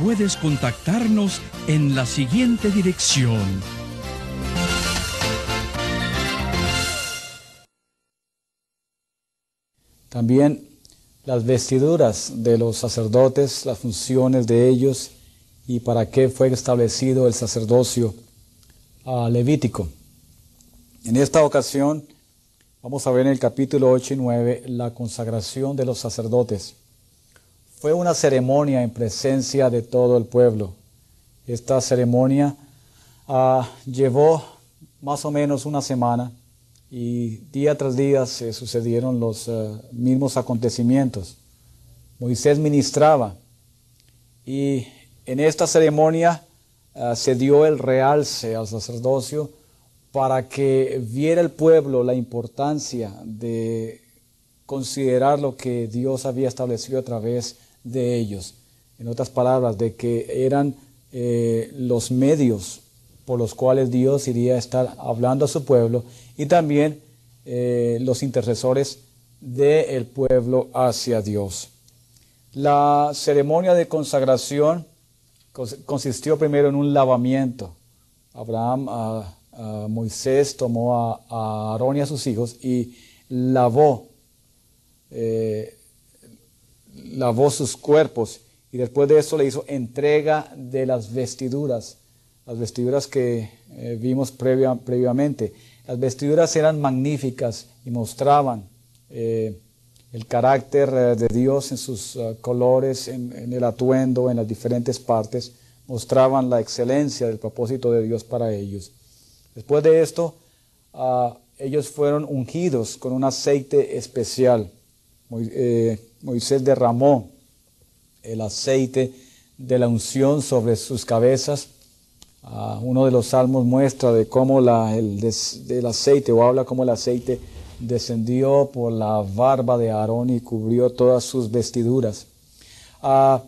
puedes contactarnos en la siguiente dirección. También las vestiduras de los sacerdotes, las funciones de ellos y para qué fue establecido el sacerdocio levítico. En esta ocasión vamos a ver en el capítulo 8 y 9 la consagración de los sacerdotes. Fue una ceremonia en presencia de todo el pueblo. Esta ceremonia ah, llevó más o menos una semana y día tras día se sucedieron los eh, mismos acontecimientos. Moisés ministraba y en esta ceremonia ah, se dio el realce al sacerdocio para que viera el pueblo la importancia de considerar lo que Dios había establecido a través de ellos. En otras palabras, de que eran eh, los medios por los cuales Dios iría a estar hablando a su pueblo y también eh, los intercesores del pueblo hacia Dios. La ceremonia de consagración consistió primero en un lavamiento. Abraham, a, Moisés tomó a, Aarón y a sus hijos y lavó eh, lavó sus cuerpos y después de eso le hizo entrega de las vestiduras, las vestiduras que eh, vimos previamente. Las vestiduras eran magníficas y mostraban eh, el carácter eh, de Dios en sus colores, en, el atuendo, en las diferentes partes, mostraban la excelencia del propósito de Dios para ellos. Después de esto, ah, ellos fueron ungidos con un aceite especial. Moisés derramó el aceite de la unción sobre sus cabezas. Ah, uno de los salmos muestra de cómo el aceite, o habla cómo el aceite descendió por la barba de Aarón y cubrió todas sus vestiduras. Ah,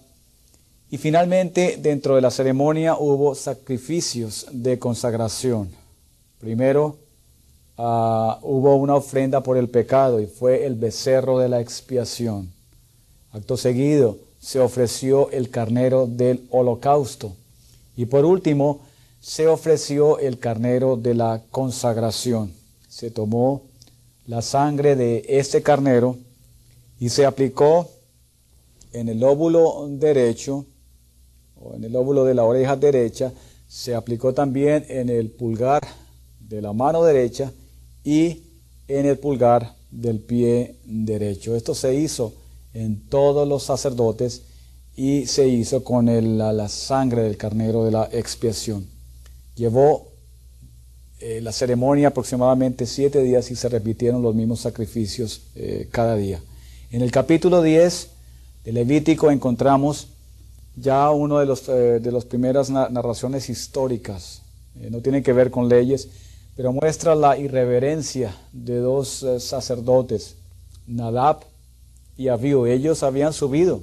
y finalmente, dentro de la ceremonia hubo sacrificios de consagración. Primero, ah, hubo una ofrenda por el pecado y fue el becerro de la expiación. Acto seguido se ofreció el carnero del holocausto. Y por último, se ofreció el carnero de la consagración. Se tomó la sangre de este carnero y se aplicó en el óvulo derecho o en el óvulo de la oreja derecha, se aplicó también en el pulgar de la mano derecha y en el pulgar del pie derecho. Esto se hizo en todos los sacerdotes y se hizo con la, sangre del carnero de la expiación. Llevó eh, la ceremonia aproximadamente siete días y se repitieron los mismos sacrificios eh, cada día. En el capítulo 10 de Levítico encontramos ya uno de eh, de las primeras narraciones históricas. no tiene que ver con leyes, pero muestra la irreverencia de dos sacerdotes, Nadab y Ellos habían subido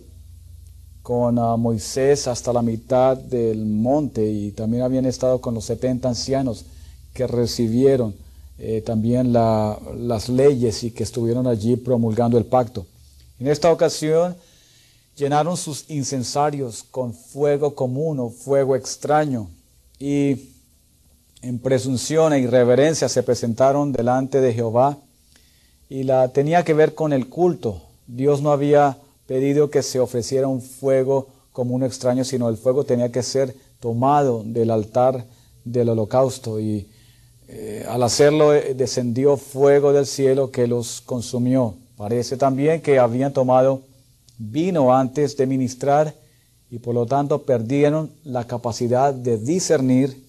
con ah, Moisés hasta la mitad del monte y también habían estado con los 70 ancianos que recibieron eh, también las leyes y que estuvieron allí promulgando el pacto. En esta ocasión llenaron sus incensarios con fuego común o fuego extraño y en presunción e irreverencia se presentaron delante de Jehová y la tenía que ver con el culto Dios no había pedido que se ofreciera un fuego como un extraño, sino el fuego tenía que ser tomado del altar del holocausto y eh, al hacerlo eh, descendió fuego del cielo que los consumió. Parece también que habían tomado vino antes de ministrar y por lo tanto perdieron la capacidad de discernir.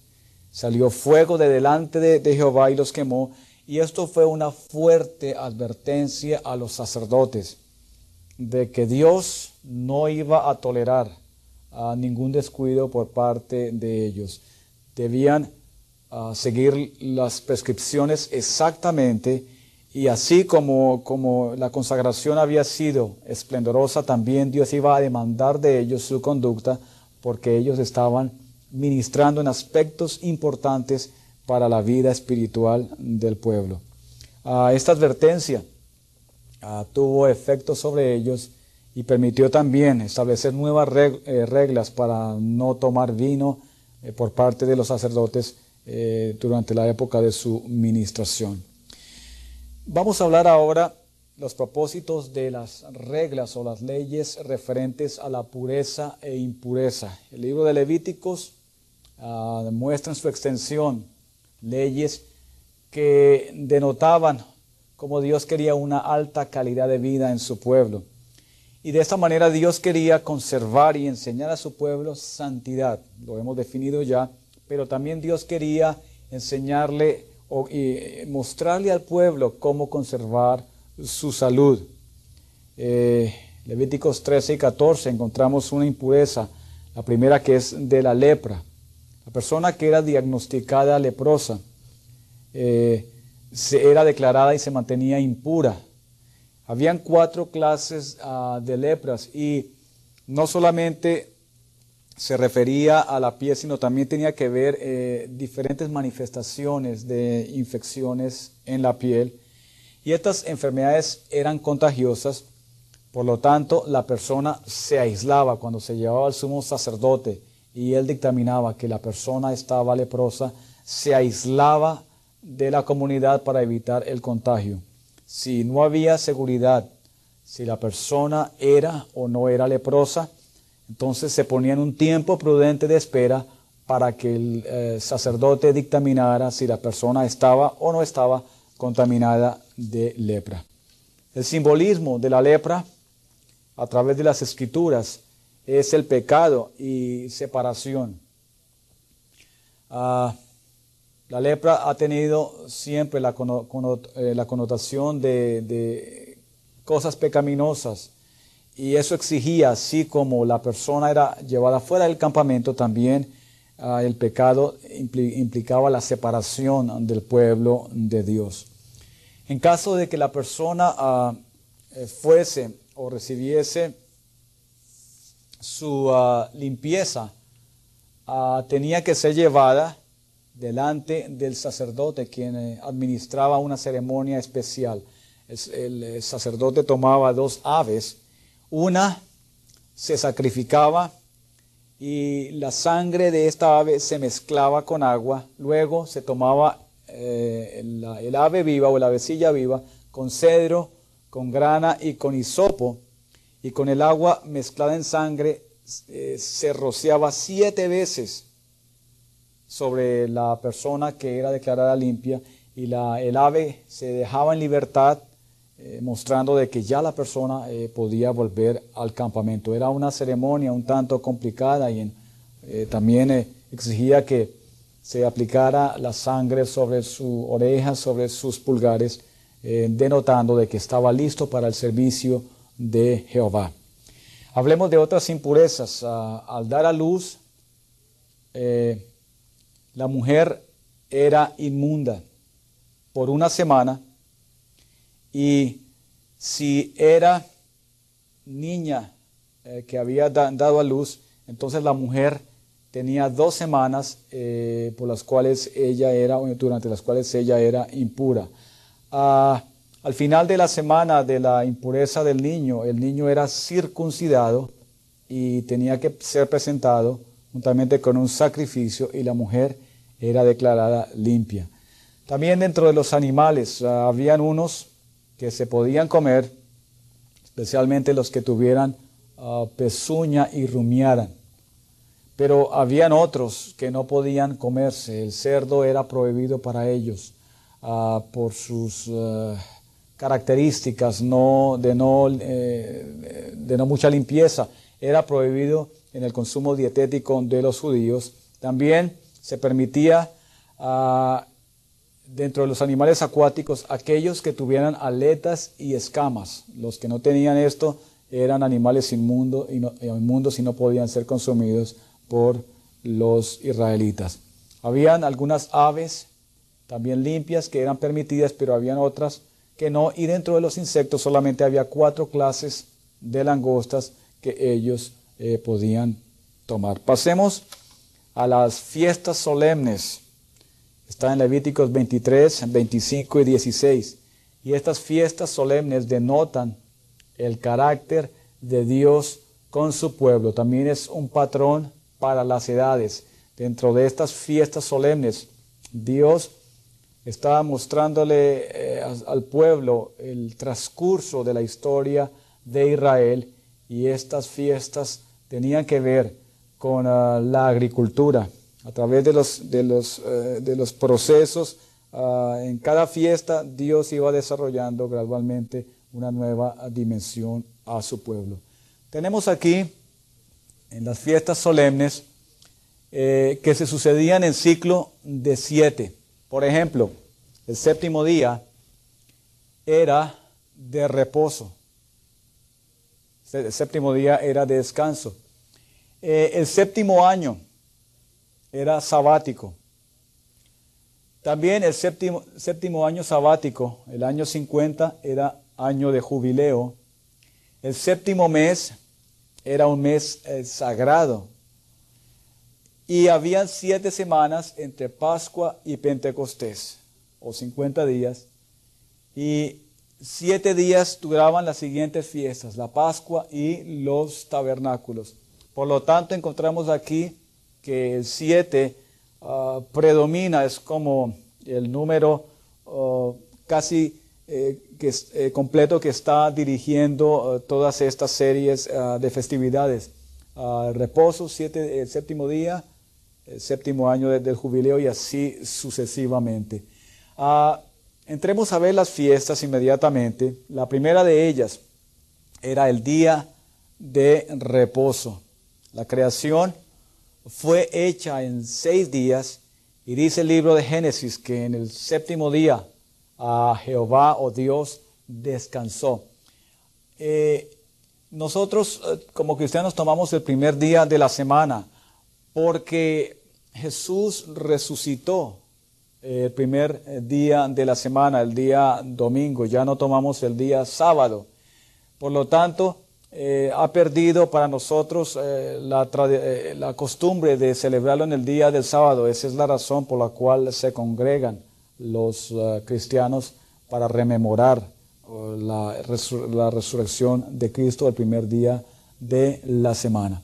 Salió fuego de delante de, de Jehová y los quemó. Y esto fue una fuerte advertencia a los sacerdotes de que Dios no iba a tolerar a ningún descuido por parte de ellos. Debían ah, seguir las prescripciones exactamente y así como, como la consagración había sido esplendorosa, también Dios iba a demandar de ellos su conducta porque ellos estaban ministrando en aspectos importantes para la vida espiritual del pueblo. Ah, esta advertencia Ah, tuvo efecto sobre ellos y permitió también establecer nuevas eh, reglas para no tomar vino eh, por parte de los sacerdotes eh, durante la época de su ministración. Vamos a hablar ahora los propósitos de las reglas o las leyes referentes a la pureza e impureza. El libro de Levíticos uh, muestra en su extensión leyes que denotaban como Dios quería una alta calidad de vida en su pueblo. Y de esta manera Dios quería conservar y enseñar a su pueblo santidad, lo hemos definido ya, pero también Dios quería enseñarle o, y mostrarle al pueblo cómo conservar su salud. Eh, Levíticos 13 y 14 encontramos una impureza, la primera que es de la lepra. La persona que era diagnosticada leprosa, eh, era declarada y se mantenía impura. Habían cuatro clases ah, de lepras y no solamente se refería a la piel, sino también tenía que ver eh, diferentes manifestaciones de infecciones en la piel. Y estas enfermedades eran contagiosas, por lo tanto la persona se aislaba cuando se llevaba al sumo sacerdote y él dictaminaba que la persona estaba leprosa, se aislaba de la comunidad para evitar el contagio. Si no había seguridad, si la persona era o no era leprosa, entonces se ponía en un tiempo prudente de espera para que el eh, sacerdote dictaminara si la persona estaba o no estaba contaminada de lepra. El simbolismo de la lepra a través de las escrituras es el pecado y separación. Ah, la lepra ha tenido siempre la, eh, connotación de, cosas pecaminosas y eso exigía, así como la persona era llevada fuera del campamento, también ah, el pecado implicaba la separación del pueblo de Dios. En caso de que la persona ah, eh, fuese o recibiese su ah, limpieza, tenía que ser llevada delante del sacerdote, quien eh, administraba una ceremonia especial. El, eh, sacerdote tomaba dos aves, una se sacrificaba y la sangre de esta ave se mezclaba con agua, luego se tomaba eh, el, ave viva o la avecilla viva con cedro, con grana y con hisopo, y con el agua mezclada en sangre se rociaba siete veces sobre la persona que era declarada limpia y la, el ave se dejaba en libertad eh, mostrando de que ya la persona eh, podía volver al campamento. Era una ceremonia un tanto complicada y eh, también exigía que se aplicara la sangre sobre su oreja, sobre sus pulgares, denotando de que estaba listo para el servicio de Jehová. Hablemos de otras impurezas. Ah, al dar a luz, la mujer era inmunda por una semana y si era niña eh, que había dado a luz, entonces la mujer tenía dos semanas eh, por las cuales ella era, durante las cuales ella era impura. Ah, al final de la semana de la impureza del niño, el niño era circuncidado y tenía que ser presentado juntamente con un sacrificio y la mujer era declarada limpia. También dentro de los animales ah, habían unos que se podían comer, especialmente los que tuvieran ah, pezuña y rumiaran. Pero habían otros que no podían comerse. El cerdo era prohibido para ellos ah, por sus características no, de, no, eh, de no mucha limpieza. Era prohibido en el consumo dietético de los judíos. También se permitía ah, dentro de los animales acuáticos aquellos que tuvieran aletas y escamas. Los que no tenían esto eran animales inmundos y no, y no podían ser consumidos por los israelitas. Habían algunas aves también limpias que eran permitidas, pero habían otras que no, y dentro de los insectos solamente había cuatro clases de langostas que ellos eh, podían tomar. Pasemos a las fiestas solemnes. Está en Levíticos 23, 25 y 16. Y estas fiestas solemnes denotan el carácter de Dios con su pueblo. También es un patrón para las edades. Dentro de estas fiestas solemnes, Dios estaba mostrándole eh, al pueblo el transcurso de la historia de Israel y estas fiestas tenían que ver con ah, la agricultura. A través de los, de los, eh, de los procesos, ah, en cada fiesta Dios iba desarrollando gradualmente una nueva dimensión a su pueblo. Tenemos aquí en las fiestas solemnes eh, que se sucedían en ciclo de siete. Por ejemplo, el séptimo día era de reposo. El séptimo día era de descanso. Eh, el séptimo año era sabático. También el séptimo, séptimo año sabático, el año 50, era año de jubileo. El séptimo mes era un mes eh, sagrado. Y habían siete semanas entre Pascua y Pentecostés, o 50 días. Y siete días duraban las siguientes fiestas, la Pascua y los tabernáculos. Por lo tanto, encontramos aquí que el 7 ah, predomina, es como el número ah, casi eh, eh, completo que está dirigiendo ah, todas estas series de festividades. reposo, siete, el séptimo día, el séptimo año del jubileo y así sucesivamente. entremos a ver las fiestas inmediatamente. La primera de ellas era el día de reposo. La creación fue hecha en seis días y dice el libro de Génesis que en el séptimo día a Jehová o Dios descansó. Eh, nosotros eh, como cristianos tomamos el primer día de la semana porque Jesús resucitó el primer día de la semana, el día domingo, ya no tomamos el día sábado. Por lo tanto, eh, ha perdido para nosotros eh, eh, la, costumbre de celebrarlo en el día del sábado. Esa es la razón por la cual se congregan los cristianos para rememorar la, la, resurrección de Cristo el primer día de la semana.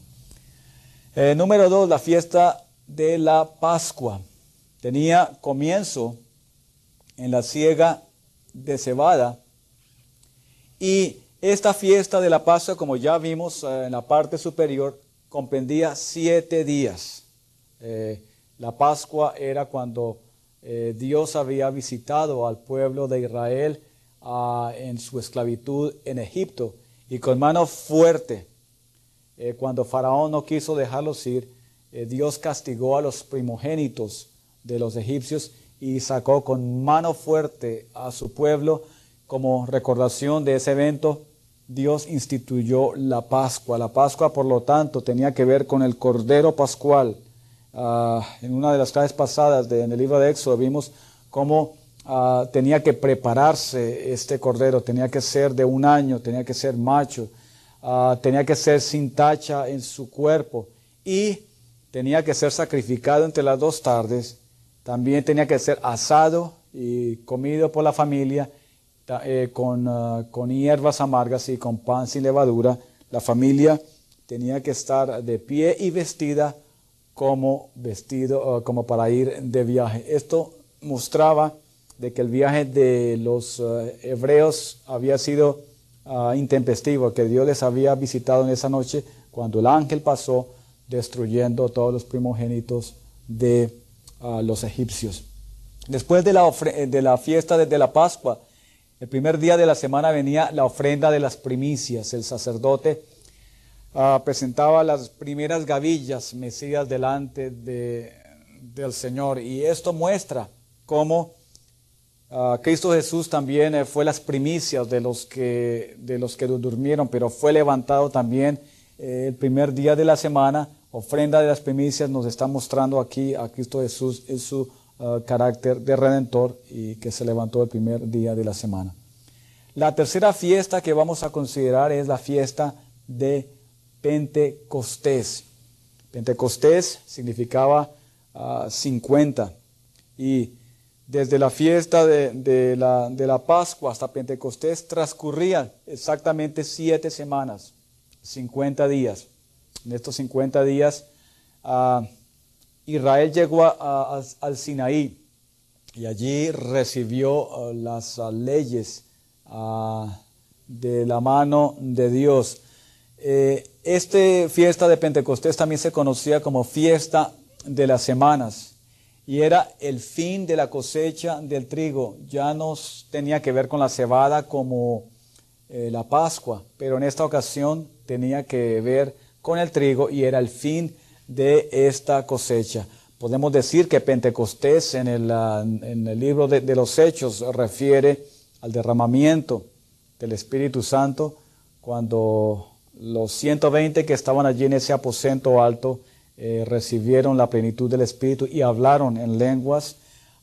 número dos, la fiesta de la Pascua. Tenía comienzo en la siega de cebada y esta fiesta de la Pascua, como ya vimos eh, en la parte superior, comprendía siete días. Eh, la Pascua era cuando eh, Dios había visitado al pueblo de Israel ah, en su esclavitud en Egipto y con mano fuerte, cuando Faraón no quiso dejarlos ir, Dios castigó a los primogénitos de los egipcios y sacó con mano fuerte a su pueblo como recordación de ese evento Dios instituyó la Pascua. La Pascua, por lo tanto, tenía que ver con el Cordero Pascual. Ah, en una de las clases pasadas en el libro de Éxodo vimos cómo ah, tenía que prepararse este Cordero, tenía que ser de un año, tenía que ser macho, ah, tenía que ser sin tacha en su cuerpo y tenía que ser sacrificado entre las dos tardes. También tenía que ser asado y comido por la familia eh, con, ah, con hierbas amargas y con pan sin levadura, la familia tenía que estar de pie y vestida como vestido, ah, como para ir de viaje. Esto mostraba de que el viaje de los ah, hebreos había sido intempestivo, que Dios les había visitado en esa noche cuando el ángel pasó destruyendo todos los primogénitos de los egipcios. Después de la, de la fiesta de la Pascua, el primer día de la semana venía la ofrenda de las primicias. El sacerdote ah, presentaba las primeras gavillas mecidas delante de, del Señor. Y esto muestra cómo ah, Cristo Jesús también eh, fue las primicias de los que, de los que durmieron, pero fue levantado también eh, el primer día de la semana. Ofrenda de las primicias nos está mostrando aquí a Cristo Jesús en su ah, carácter de redentor y que se levantó el primer día de la semana. La tercera fiesta que vamos a considerar es la fiesta de Pentecostés. Pentecostés significaba 50 ah, y desde la fiesta de, la, de, la, Pascua hasta Pentecostés transcurrían exactamente siete semanas, 50 días. En estos 50 días ah, Israel llegó al Sinaí y allí recibió ah, las leyes de la mano de Dios. Eh, esta fiesta de Pentecostés también se conocía como fiesta de las semanas y era el fin de la cosecha del trigo. Ya no tenía que ver con la cebada como eh, la Pascua, pero en esta ocasión tenía que ver con el trigo y era el fin de esta cosecha. Podemos decir que Pentecostés en el, en el libro de, de los Hechos refiere al derramamiento del Espíritu Santo cuando los 120 que estaban allí en ese aposento alto eh, recibieron la plenitud del Espíritu y hablaron en lenguas,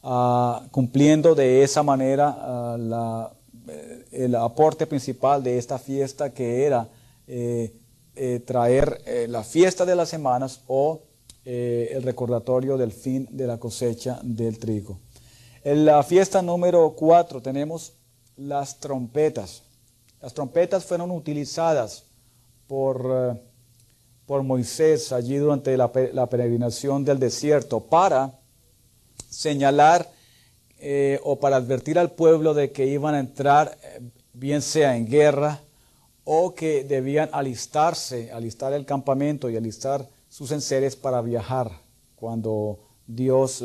ah, cumpliendo de esa manera ah, eh, el aporte principal de esta fiesta que era eh, traer la fiesta de las semanas o el recordatorio del fin de la cosecha del trigo. En la fiesta número 4 tenemos las trompetas. Las trompetas fueron utilizadas por, eh, por Moisés allí durante la, peregrinación del desierto para señalar eh, o para advertir al pueblo de que iban a entrar, eh, bien sea en guerra o que debían alistarse, alistar el campamento y alistar sus enseres para viajar cuando Dios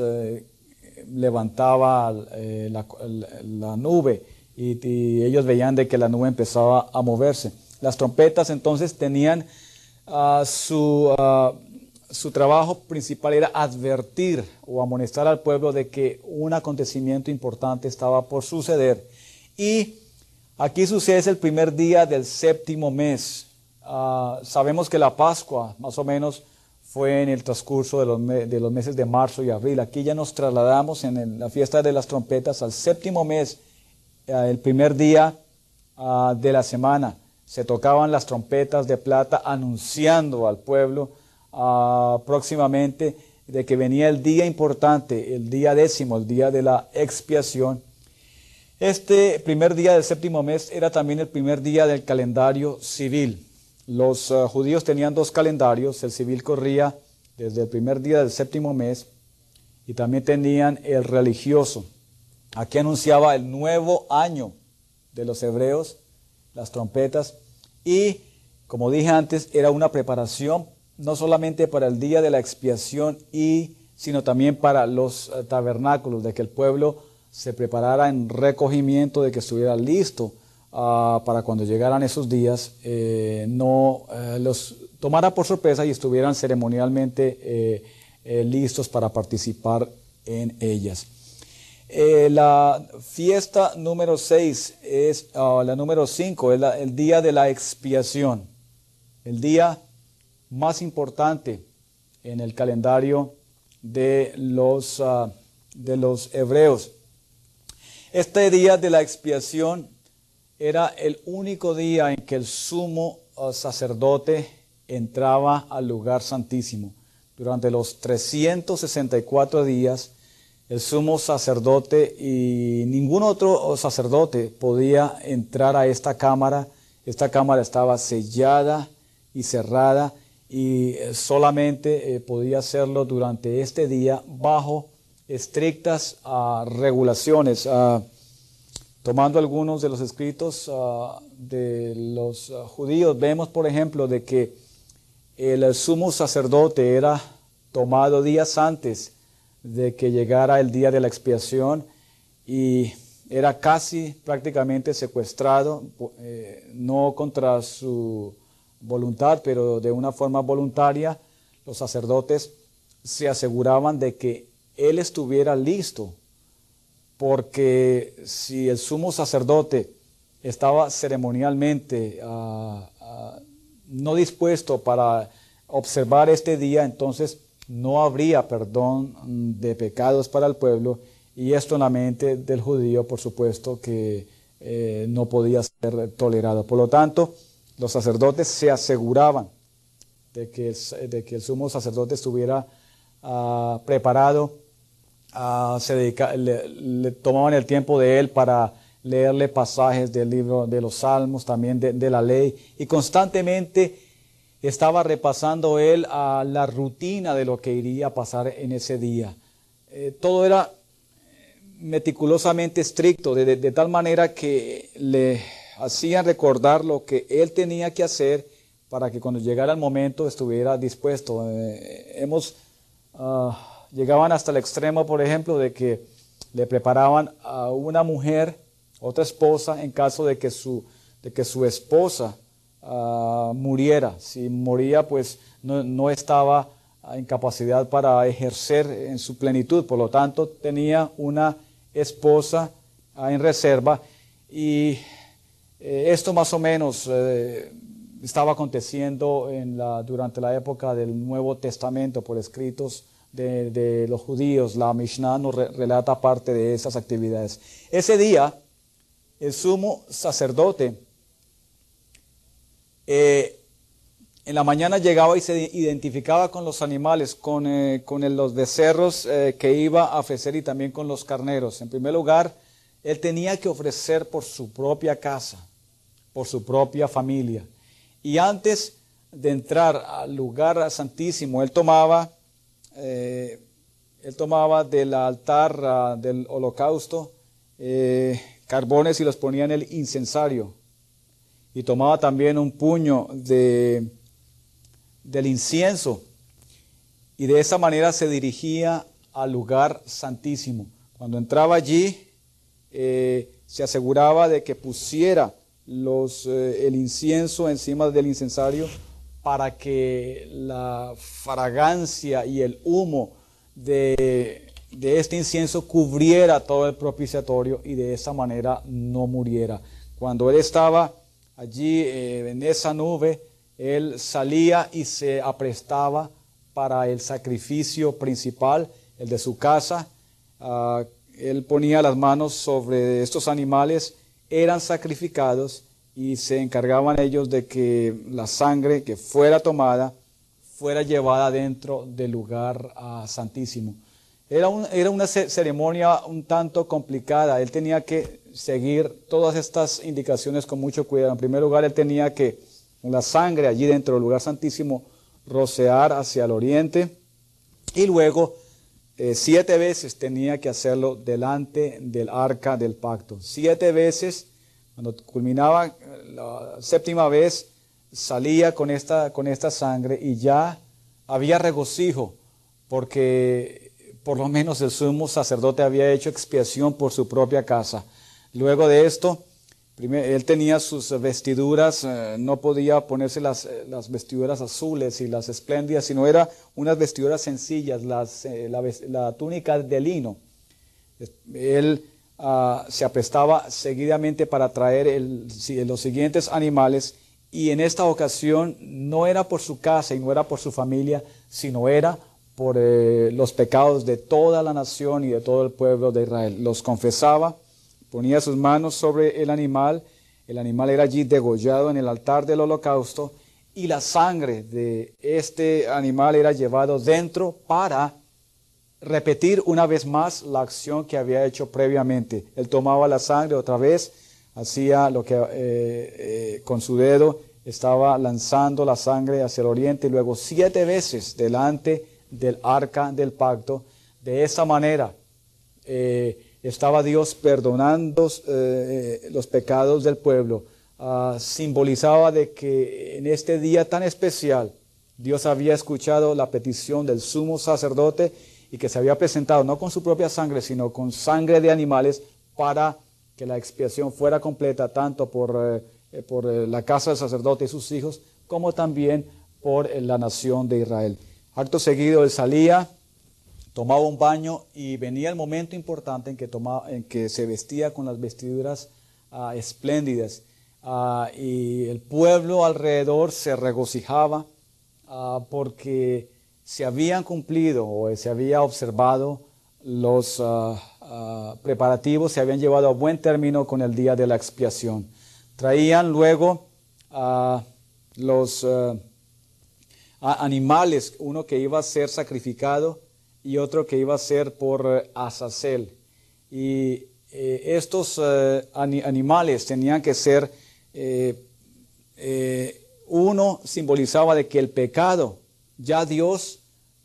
levantaba la nube y, ellos veían de que la nube empezaba a moverse. Las trompetas entonces tenían ah, su, ah, su trabajo principal era advertir o amonestar al pueblo de que un acontecimiento importante estaba por suceder. Y aquí sucede el primer día del séptimo mes. Ah, sabemos que la Pascua, más o menos, fue en el transcurso de los, meses de marzo y abril. Aquí ya nos trasladamos en la fiesta de las trompetas al séptimo mes eh, el primer día ah, de la semana se tocaban las trompetas de plata anunciando al pueblo ah, próximamente de que venía el día importante, el día décimo, el día de la expiación. Este primer día del séptimo mes era también el primer día del calendario civil. Los ah, judíos tenían dos calendarios, el civil corría desde el primer día del séptimo mes y también tenían el religioso. Aquí anunciaba el nuevo año de los hebreos, las trompetas, y como dije antes, era una preparación no solamente para el día de la expiación, y, sino también para los eh, tabernáculos, de que el pueblo se preparara en recogimiento, de que estuviera listo ah, para cuando llegaran esos días, eh, no eh, los tomara por sorpresa y estuvieran ceremonialmente listos para participar en ellas. Eh, la fiesta número 6 es, ah, la número 5 es el día de la expiación, el día más importante en el calendario de los, ah, de los hebreos. Este día de la expiación era el único día en que el sumo ah, sacerdote entraba al lugar santísimo. Durante los 364 días, el sumo sacerdote y ningún otro sacerdote podía entrar a esta cámara. Esta cámara estaba sellada y cerrada y eh, solamente eh, podía hacerlo durante este día bajo estrictas ah, regulaciones. Ah, tomando algunos de los escritos ah, de los judíos, vemos por ejemplo de que el sumo sacerdote era tomado días antes de que llegara el día de la expiación y era casi prácticamente secuestrado, eh, no contra su voluntad, pero de una forma voluntaria, los sacerdotes se aseguraban de que él estuviera listo, porque si el sumo sacerdote estaba ceremonialmente ah, ah, no dispuesto para observar este día, entonces no habría perdón de pecados para el pueblo y esto en la mente del judío, por supuesto, que eh, no podía ser tolerado. Por lo tanto, los sacerdotes se aseguraban de que, el sumo sacerdote estuviera ah, preparado, uh, se le, tomaban el tiempo de él para leerle pasajes del libro de los Salmos, también de, la ley, y constantemente estaba repasando él a la rutina de lo que iría a pasar en ese día. Eh, todo era meticulosamente estricto, de, tal manera que le hacían recordar lo que él tenía que hacer para que cuando llegara el momento estuviera dispuesto. Eh, hemos, ah, llegaban hasta el extremo, por ejemplo, de que le preparaban a una mujer, otra esposa, en caso de que su, de que su esposa ah, muriera. Si moría, pues no, no estaba en capacidad para ejercer en su plenitud, por lo tanto tenía una esposa ah, en reserva y eh, esto más o menos eh, estaba aconteciendo en la, durante la época del Nuevo Testamento por escritos de, los judíos. La Mishnah nos relata parte de esas actividades. Ese día, el sumo sacerdote eh, en la mañana llegaba y se identificaba con los animales, con, los becerros que iba a ofrecer y también con los carneros. En primer lugar, él tenía que ofrecer por su propia casa, por su propia familia. Y antes de entrar al lugar santísimo, él tomaba, eh, él tomaba del altar ah, del holocausto eh, carbones y los ponía en el incensario. Y tomaba también un puño de, del incienso. Y de esa manera se dirigía al lugar santísimo. Cuando entraba allí, eh, se aseguraba de que pusiera los, el incienso encima del incensario para que la fragancia y el humo de, este incienso cubriera todo el propiciatorio y de esa manera no muriera. Cuando él estaba allí eh, en esa nube, él salía y se aprestaba para el sacrificio principal, el de su casa, ah, él ponía las manos sobre estos animales, eran sacrificados y se encargaban ellos de que la sangre que fuera tomada fuera llevada dentro del lugar ah, santísimo. Era, era una ceremonia un tanto complicada. Él tenía que seguir todas estas indicaciones con mucho cuidado. En primer lugar, él tenía que, la sangre allí dentro del lugar santísimo, rocear hacia el oriente y luego eh, siete veces tenía que hacerlo delante del arca del pacto. Siete veces, cuando culminaba la séptima vez, salía con esta, con esta sangre y ya había regocijo, porque por lo menos el sumo sacerdote había hecho expiación por su propia casa. Luego de esto, él tenía sus vestiduras, eh, no podía ponerse eh, las, vestiduras azules y las espléndidas, sino era unas vestiduras sencillas, eh, la, túnica de lino. Él ah, se apestaba seguidamente para traer los siguientes animales y en esta ocasión no era por su casa y no era por su familia, sino era por los pecados de toda la nación y de todo el pueblo de Israel. Los confesaba ponía sus manos sobre el animal, el animal era allí degollado en el altar del holocausto y la sangre de este animal era llevado dentro para repetir una vez más la acción que había hecho previamente. Él tomaba la sangre otra vez, hacía lo que eh, eh, con su dedo estaba lanzando la sangre hacia el oriente y luego siete veces delante del arca del pacto. De esa manera, eh, estaba Dios perdonando los pecados del pueblo. Ah, simbolizaba de que en este día tan especial Dios había escuchado la petición del sumo sacerdote y que se había presentado no con su propia sangre, sino con sangre de animales para que la expiación fuera completa tanto por, eh, por eh, la casa del sacerdote y sus hijos, como también por la nación de Israel. Acto seguido él salía, tomaba un baño y venía el momento importante en que, tomaba, en que se vestía con las vestiduras ah, espléndidas. Ah, y el pueblo alrededor se regocijaba ah, porque se habían cumplido o se había observado los preparativos, se habían llevado a buen término con el día de la expiación. Traían luego los animales, uno que iba a ser sacrificado y otro que iba a ser por eh, Azazel. Y eh, estos eh, animales tenían que ser, uno simbolizaba de que el pecado ya Dios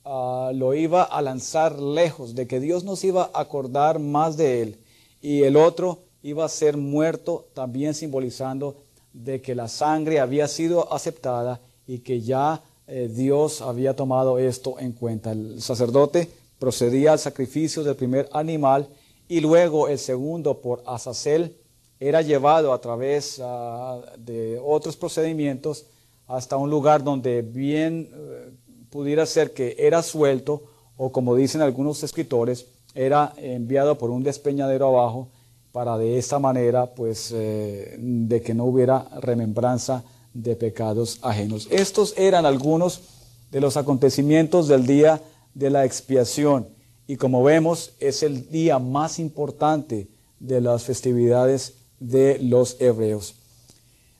ah, lo iba a lanzar lejos, de que Dios nos iba a acordar más de él. Y el otro iba a ser muerto, también simbolizando de que la sangre había sido aceptada y que ya eh, Dios había tomado esto en cuenta. El sacerdote procedía al sacrificio del primer animal y luego el segundo por Azazel era llevado a través ah, de otros procedimientos hasta un lugar donde bien eh, pudiera ser que era suelto o como dicen algunos escritores, era enviado por un despeñadero abajo para de esta manera, pues, eh, de que no hubiera remembranza de pecados ajenos. Estos eran algunos de los acontecimientos del día de la expiación y como vemos es el día más importante de las festividades de los hebreos.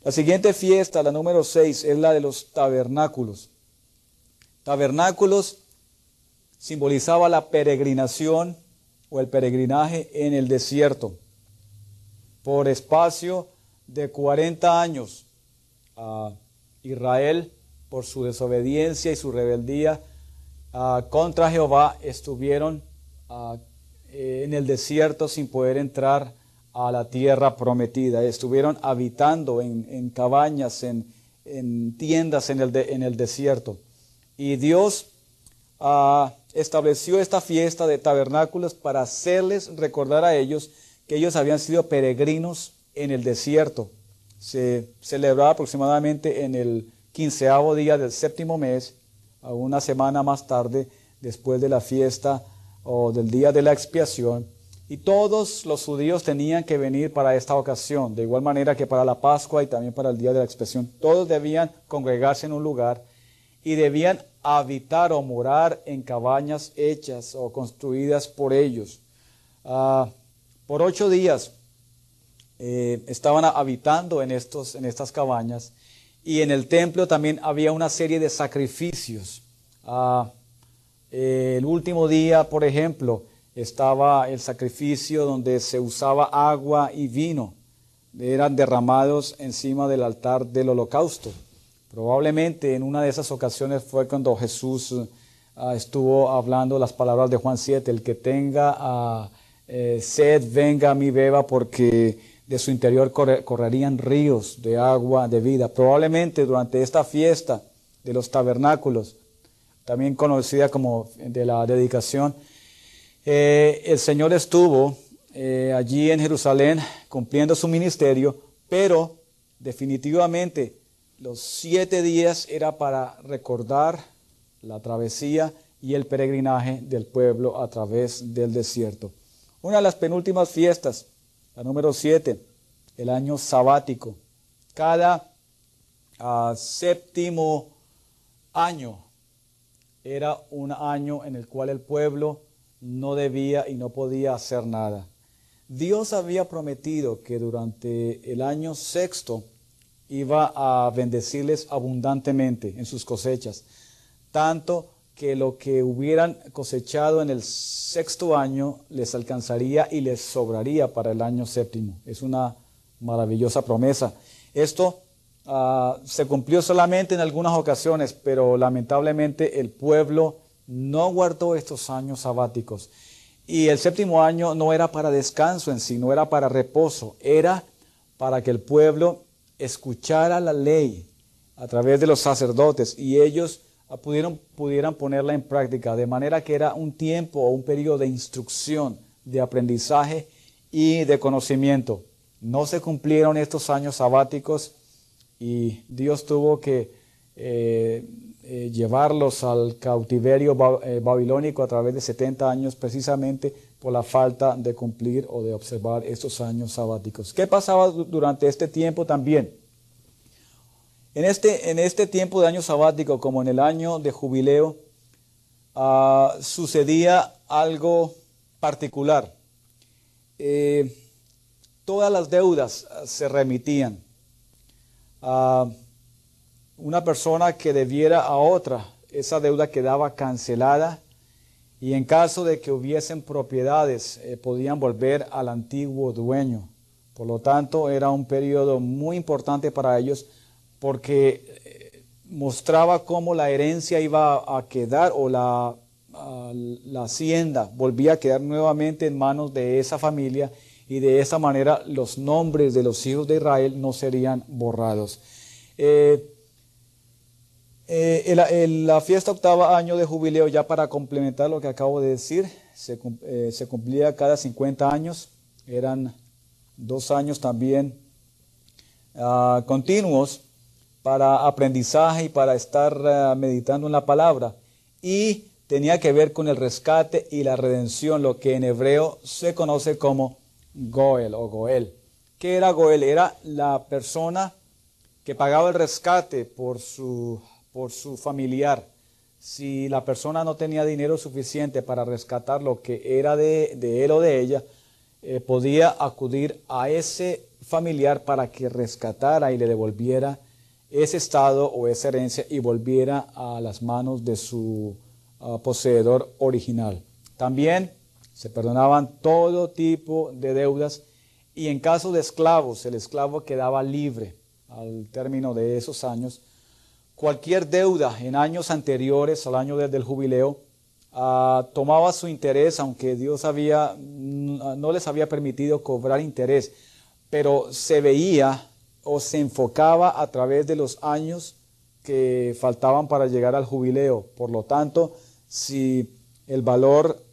La siguiente fiesta, la número 6, es la de los tabernáculos. Tabernáculos simbolizaba la peregrinación o el peregrinaje en el desierto por espacio de 40 años Israel, por su desobediencia y su rebeldía contra Jehová, estuvieron en el desierto sin poder entrar a la tierra prometida. Estuvieron habitando en, cabañas, en, tiendas en el, en el, desierto. Y Dios estableció esta fiesta de tabernáculos para hacerles recordar a ellos que ellos habían sido peregrinos en el desierto se celebraba aproximadamente en el quinceavo día del séptimo mes, a una semana más tarde, después de la fiesta o del día de la expiación, y todos los judíos tenían que venir para esta ocasión, de igual manera que para la Pascua y también para el día de la expiación. Todos debían congregarse en un lugar y debían habitar o morar en cabañas hechas o construidas por ellos. Ah, por ocho días eh, estaban habitando en, estos, en estas cabañas y en el templo también había una serie de sacrificios. Ah, el último día, por ejemplo, estaba el sacrificio donde se usaba agua y vino. Eran derramados encima del altar del holocausto. Probablemente en una de esas ocasiones fue cuando Jesús ah, estuvo hablando las palabras de Juan 7, el que tenga ah, eh, sed, venga a mí, beba, porque de su interior correrían ríos de agua de vida. Probablemente durante esta fiesta de los tabernáculos, también conocida como de la dedicación, eh, el Señor estuvo eh, allí en Jerusalén cumpliendo su ministerio, pero definitivamente los siete días era para recordar la travesía y el peregrinaje del pueblo a través del desierto. Una de las penúltimas fiestas la número siete, el año sabático. Cada ah, séptimo año era un año en el cual el pueblo no debía y no podía hacer nada. Dios había prometido que durante el año sexto iba a bendecirles abundantemente en sus cosechas, tanto que lo que hubieran cosechado en el sexto año les alcanzaría y les sobraría para el año séptimo. Es una maravillosa promesa. Esto ah, se cumplió solamente en algunas ocasiones, pero lamentablemente el pueblo no guardó estos años sabáticos. Y el séptimo año no era para descanso en sí, no era para reposo, era para que el pueblo escuchara la ley a través de los sacerdotes y ellos pudieron, pudieran ponerla en práctica, de manera que era un tiempo o un periodo de instrucción, de aprendizaje y de conocimiento. No se cumplieron estos años sabáticos y Dios tuvo que eh, eh, llevarlos al cautiverio babilónico a través de 70 años precisamente por la falta de cumplir o de observar estos años sabáticos. ¿Qué pasaba durante este tiempo también? En este, en este tiempo de año sabático, como en el año de jubileo, ah, sucedía algo particular. Eh, todas las deudas ah, se remitían. a una persona que debiera a otra, esa deuda quedaba cancelada y en caso de que hubiesen propiedades eh, podían volver al antiguo dueño. Por lo tanto, era un periodo muy importante para ellos porque eh, mostraba cómo la herencia iba a quedar o la, la hacienda volvía a quedar nuevamente en manos de esa familia y de esa manera los nombres de los hijos de Israel no serían borrados. Eh, eh, la fiesta octava año de jubileo, ya para complementar lo que acabo de decir, se, se cumplía cada 50 años, eran dos años también ah, continuos para aprendizaje y para estar eh, meditando en la palabra. Y tenía que ver con el rescate y la redención, lo que en hebreo se conoce como Goel o Goel. ¿Qué era Goel? Era la persona que pagaba el rescate por su, por su familiar. Si la persona no tenía dinero suficiente para rescatar lo que era de, él o de ella, eh, podía acudir a ese familiar para que rescatara y le devolviera ese estado o esa herencia y volviera a las manos de su ah, poseedor original. También se perdonaban todo tipo de deudas y en caso de esclavos, el esclavo quedaba libre al término de esos años. Cualquier deuda en años anteriores al año del jubileo ah, tomaba su interés, aunque Dios había, no les había permitido cobrar interés, pero se veía o se enfocaba a través de los años que faltaban para llegar al jubileo. Por lo tanto, si el valor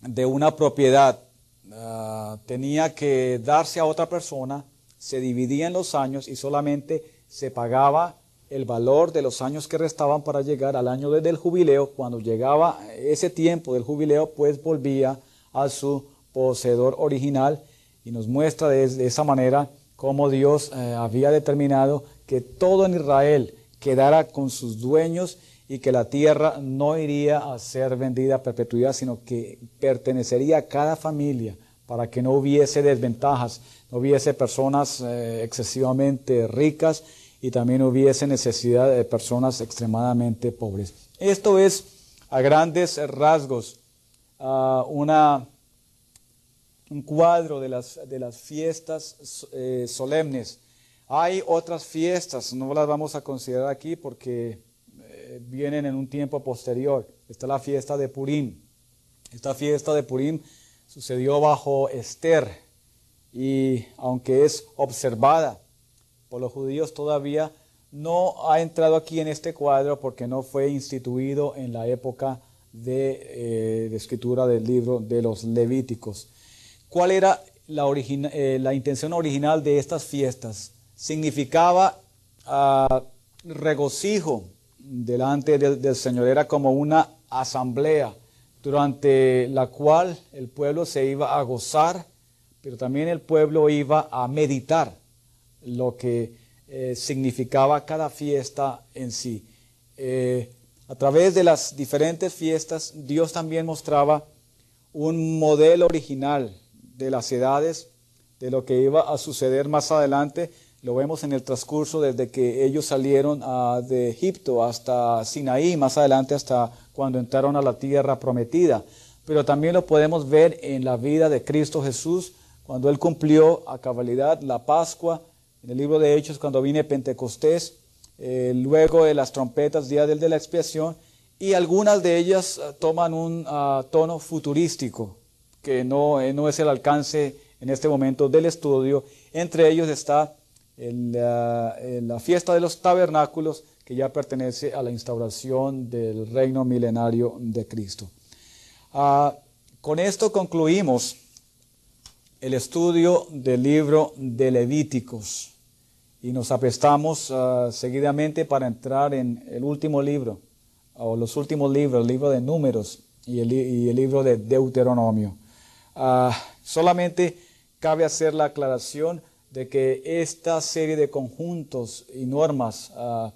de una propiedad ah, tenía que darse a otra persona, se dividía en los años y solamente se pagaba el valor de los años que restaban para llegar al año del jubileo. Cuando llegaba ese tiempo del jubileo, pues volvía a su poseedor original y nos muestra de esa manera cómo Dios eh, había determinado que todo en Israel quedara con sus dueños y que la tierra no iría a ser vendida a perpetuidad, sino que pertenecería a cada familia para que no hubiese desventajas, no hubiese personas eh, excesivamente ricas y también hubiese necesidad de personas extremadamente pobres. Esto es a grandes rasgos ah, una un cuadro de las, de las fiestas eh, solemnes. Hay otras fiestas, no las vamos a considerar aquí porque eh, vienen en un tiempo posterior. Está la fiesta de Purim. Esta fiesta de Purim sucedió bajo Esther y aunque es observada por los judíos todavía no ha entrado aquí en este cuadro porque no fue instituido en la época de, eh, escritura del libro de los Levíticos. ¿Cuál era la, eh, intención original de estas fiestas? Significaba ah, regocijo delante del, Señor, era como una asamblea durante la cual el pueblo se iba a gozar, pero también el pueblo iba a meditar lo que eh, significaba cada fiesta en sí. Eh, a través de las diferentes fiestas, Dios también mostraba un modelo original de las edades, de lo que iba a suceder más adelante. Lo vemos en el transcurso desde que ellos salieron ah, de Egipto hasta Sinaí, más adelante hasta cuando entraron a la tierra prometida. Pero también lo podemos ver en la vida de Cristo Jesús, cuando Él cumplió a cabalidad la Pascua, en el libro de Hechos, cuando vine Pentecostés, eh, luego de las trompetas, día del de la expiación, y algunas de ellas ah, toman un ah, tono futurístico, que no, eh, no es el alcance en este momento del estudio. Entre ellos está la fiesta de los tabernáculos, que ya pertenece a la instauración del reino milenario de Cristo. Ah, con esto concluimos el estudio del libro de Levíticos. Y nos aprestamos uh, seguidamente para entrar en el último libro, o los últimos libros, el libro de números y el, y el libro de Deuteronomio. Uh, solamente cabe hacer la aclaración de que esta serie de conjuntos y normas uh,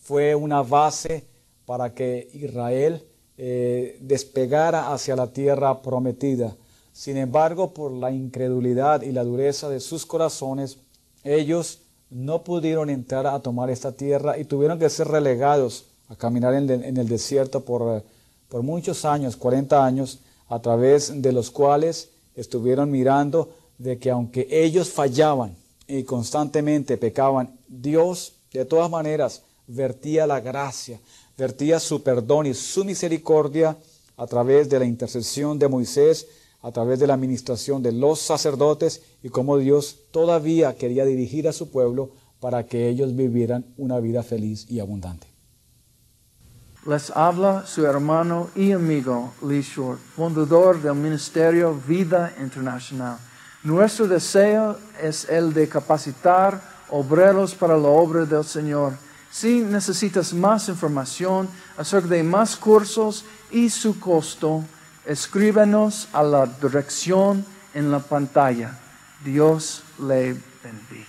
fue una base para que Israel eh, despegara hacia la tierra prometida. Sin embargo, por la incredulidad y la dureza de sus corazones, ellos no pudieron entrar a tomar esta tierra y tuvieron que ser relegados a caminar en, el desierto por, por muchos años, 40 años, a través de los cuales estuvieron mirando de que aunque ellos fallaban y constantemente pecaban, Dios de todas maneras vertía la gracia, vertía su perdón y su misericordia a través de la intercesión de Moisés a través de la administración de los sacerdotes y cómo Dios todavía quería dirigir a su pueblo para que ellos vivieran una vida feliz y abundante. Les habla su hermano y amigo Lee Short, fundador del Ministerio Vida Internacional. Nuestro deseo es el de capacitar obreros para la obra del Señor. Si necesitas más información acerca de más cursos y su costo, escríbenos a la dirección en la pantalla. Dios le bendiga.